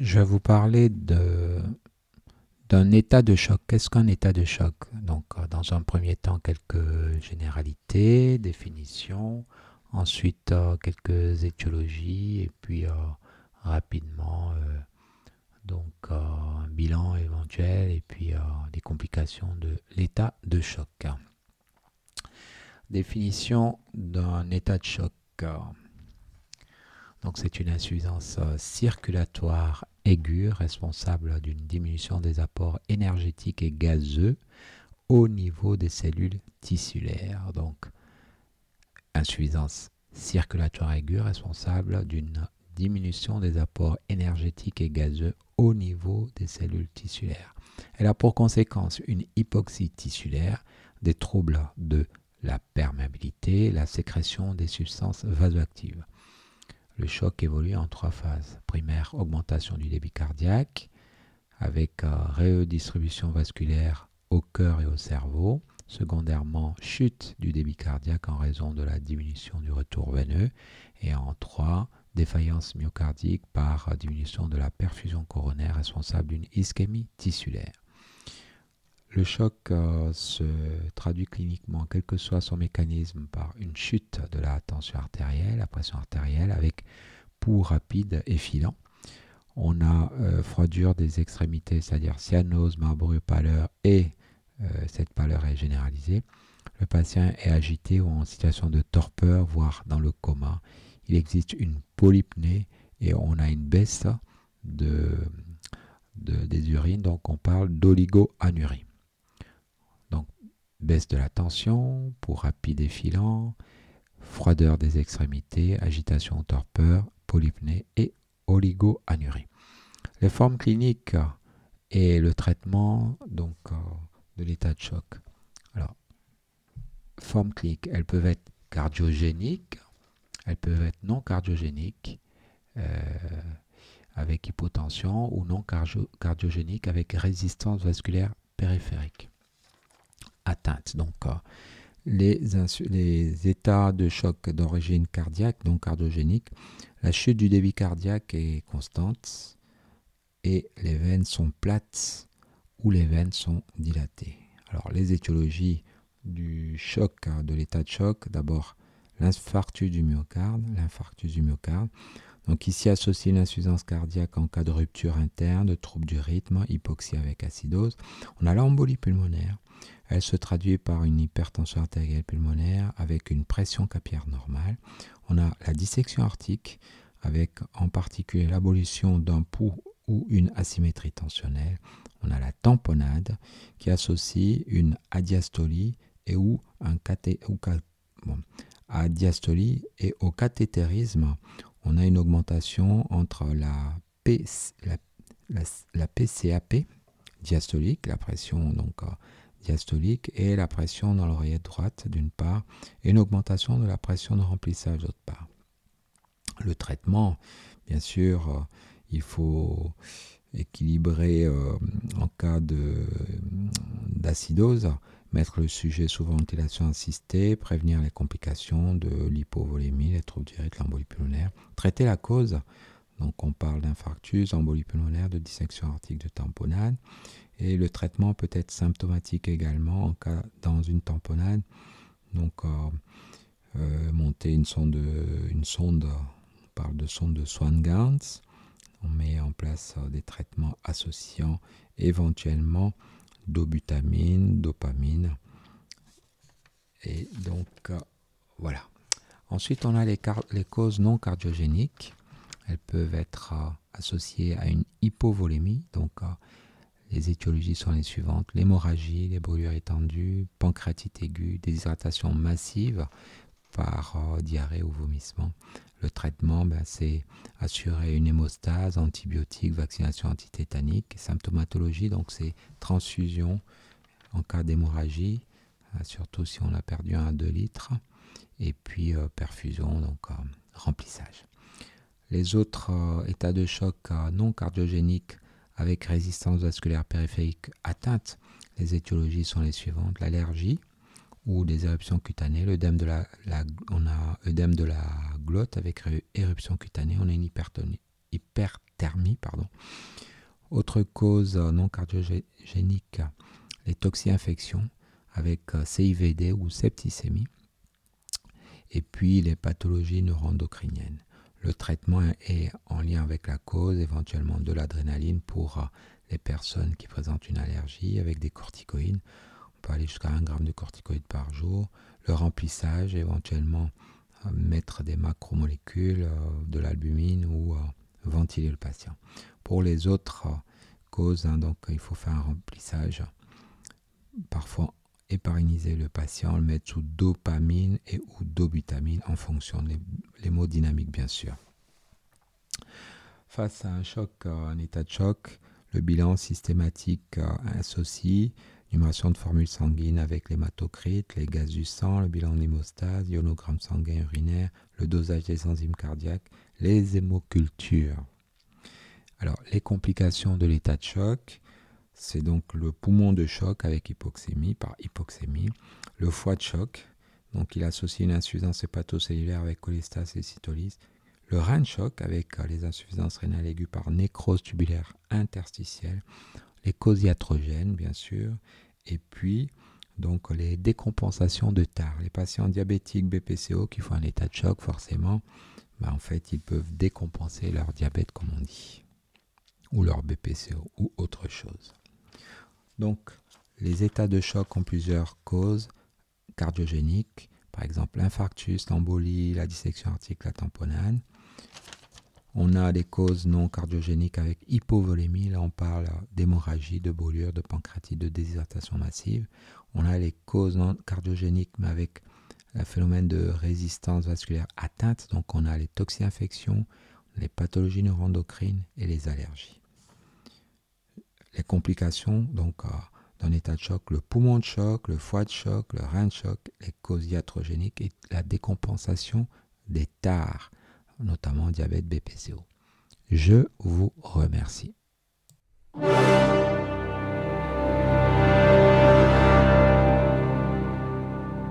je vais vous parler de, d'un état de choc. Qu'est-ce qu'un état de choc? Donc, euh, dans un premier temps, quelques généralités, définitions, ensuite euh, quelques étiologies, et puis euh, rapidement, donc un bilan éventuel, et puis des complications de l'état de choc. Définition d'un état de choc. Donc c'est une insuffisance circulatoire aiguë responsable d'une diminution des apports énergétiques et gazeux au niveau des cellules tissulaires. Donc insuffisance circulatoire aiguë responsable d'une diminution des apports énergétiques et gazeux au niveau des cellules tissulaires. Elle a pour conséquence une hypoxie tissulaire, des troubles de la perméabilité, la sécrétion des substances vasoactives. Le choc évolue en trois phases. Primaire, augmentation du débit cardiaque avec euh, redistribution vasculaire au cœur et au cerveau. Secondairement, chute du débit cardiaque en raison de la diminution du retour veineux. Et en trois, défaillance myocardique par diminution de la perfusion coronaire responsable d'une ischémie tissulaire. Le choc euh, se traduit cliniquement, quel que soit son mécanisme, par une chute de la tension artérielle, la pression artérielle, avec pouls rapide et filant. On a euh, froidure des extrémités, c'est-à-dire cyanose, marbrure, pâleur, et euh, cette pâleur est généralisée. Le patient est agité ou en situation de torpeur, voire dans le coma. Il existe une polypnée et on a une baisse de, des urines, donc on parle d'oligoanurie baisse de la tension, pour rapide et froideur des extrémités, agitation torpeur, polypnée et oligoanurie. Les formes cliniques et le traitement donc euh, de l'état de choc. Alors, formes cliniques, elles peuvent être cardiogéniques, elles peuvent être non cardiogéniques euh, avec hypotension ou non cardiogéniques avec résistance vasculaire périphérique atteinte. Donc, euh, les, les, états de choc d'origine cardiaque, donc cardiogénique, la chute du débit cardiaque est constante et les veines sont plates ou les veines sont dilatées. Alors, les étiologies du choc, hein, de l'état de choc, d'abord l'infarctus du myocarde, l'infarctus du myocarde. Donc ici associé l'insuffisance cardiaque en cas de rupture interne, de trouble du rythme, hypoxie avec acidose. On a l'embolie pulmonaire. Elle se traduit par une hypertension artérielle pulmonaire avec une pression capillaire normale. On a la dissection arctique avec en particulier l'abolition d'un pouls ou une asymétrie tensionnelle. On a la tamponnade qui associe une adiastolie et ou un et au cathétérisme, on a une augmentation entre la, la PCAP diastolique, la pression donc diastolique et la pression dans l'oreillette droite d'une part et une augmentation de la pression de remplissage d'autre part. Le traitement, bien sûr, euh, il faut équilibrer euh, en cas d'acidose, mettre le sujet sous ventilation assistée, prévenir les complications de l'hypovolémie, les troubles du rythme, l'embolie pulmonaire, traiter la cause. Donc on parle d'infarctus, embolie pulmonaire, de dissection artique, de tamponnade et le traitement peut être symptomatique également en cas dans une tamponnade. Donc, euh, euh, monter une sonde, une sonde, on parle de sonde de Swan-Ganz. On met en place euh, des traitements associant éventuellement dobutamine, dopamine. Et donc, voilà. Ensuite, on a les, les, causes non cardiogéniques. Elles peuvent être associées à une hypovolémie, donc les étiologies sont les suivantes l'hémorragie, les brûlures étendues, pancréatite aiguë, déshydratation massive par euh, diarrhée ou vomissement. Le traitement, ben, c'est assurer une hémostase, antibiotiques, vaccination antitétanique, symptomatologie, donc c'est transfusion en cas d'hémorragie, euh, surtout si on a perdu un à 2 litres, et puis euh, perfusion, donc remplissage. Les autres états de choc non cardiogéniques avec résistance vasculaire périphérique atteinte, les étiologies sont les suivantes l'allergie ou des éruptions cutanées, l'œdème de la, on a de la glotte avec éruption cutanée, on a une hyperthermie. Pardon. Autre cause non cardiogénique, les toxi-infections avec CIVD ou septicémie. Et puis les pathologies neuroendocriniennes. Le traitement est en lien avec la cause, éventuellement de l'adrénaline pour les personnes qui présentent une allergie avec des corticoïdes. On peut aller jusqu'à 1 g de corticoïdes par jour. Le remplissage, éventuellement euh, mettre des macromolécules, euh, de l'albumine ou euh, ventiler le patient. Pour les autres causes, hein, il faut faire un remplissage. Parfois épargniser le patient, le mettre sous dopamine et ou dobutamine en fonction des mots dynamiques bien sûr. Face à un choc, un état de choc, le bilan systématique associe numération de formules sanguines avec l'hématocrite, les gaz du sang, le bilan d'hémostase, ionogramme sanguin urinaire, le dosage des enzymes cardiaques, les hémocultures. Alors, les complications de l'état de choc, c'est donc le poumon de choc avec hypoxémie, par hypoxémie, le foie de choc, donc il associe une insuffisance hépatocellulaire avec cholestase et cytolyse, le rein de choc avec les insuffisances rénales aiguës par nécrose tubulaire interstitielle, les causes iatrogènes bien sûr, et puis donc les décompensations de TAR. Les patients diabétiques BPCO qui font un état de choc forcément, ben, en fait ils peuvent décompenser leur diabète comme on dit, ou leur BPCO ou autre chose. Donc, les états de choc ont plusieurs causes cardiogéniques, par exemple l'infarctus, l'embolie, la dissection articulaire, la tamponade. On a des causes non cardiogéniques avec hypovolémie, là on parle d'hémorragie, de brûlure, de pancréatite, de déshydratation massive. On a les causes non cardiogéniques mais avec un phénomène de résistance vasculaire atteinte, donc on a les toxi-infections, les pathologies neuroendocrines et les allergies les complications donc euh, d'un état de choc, le poumon de choc, le foie de choc, le rein de choc, les causes iatrogéniques et la décompensation des tares, notamment diabète BPCO. Je vous remercie.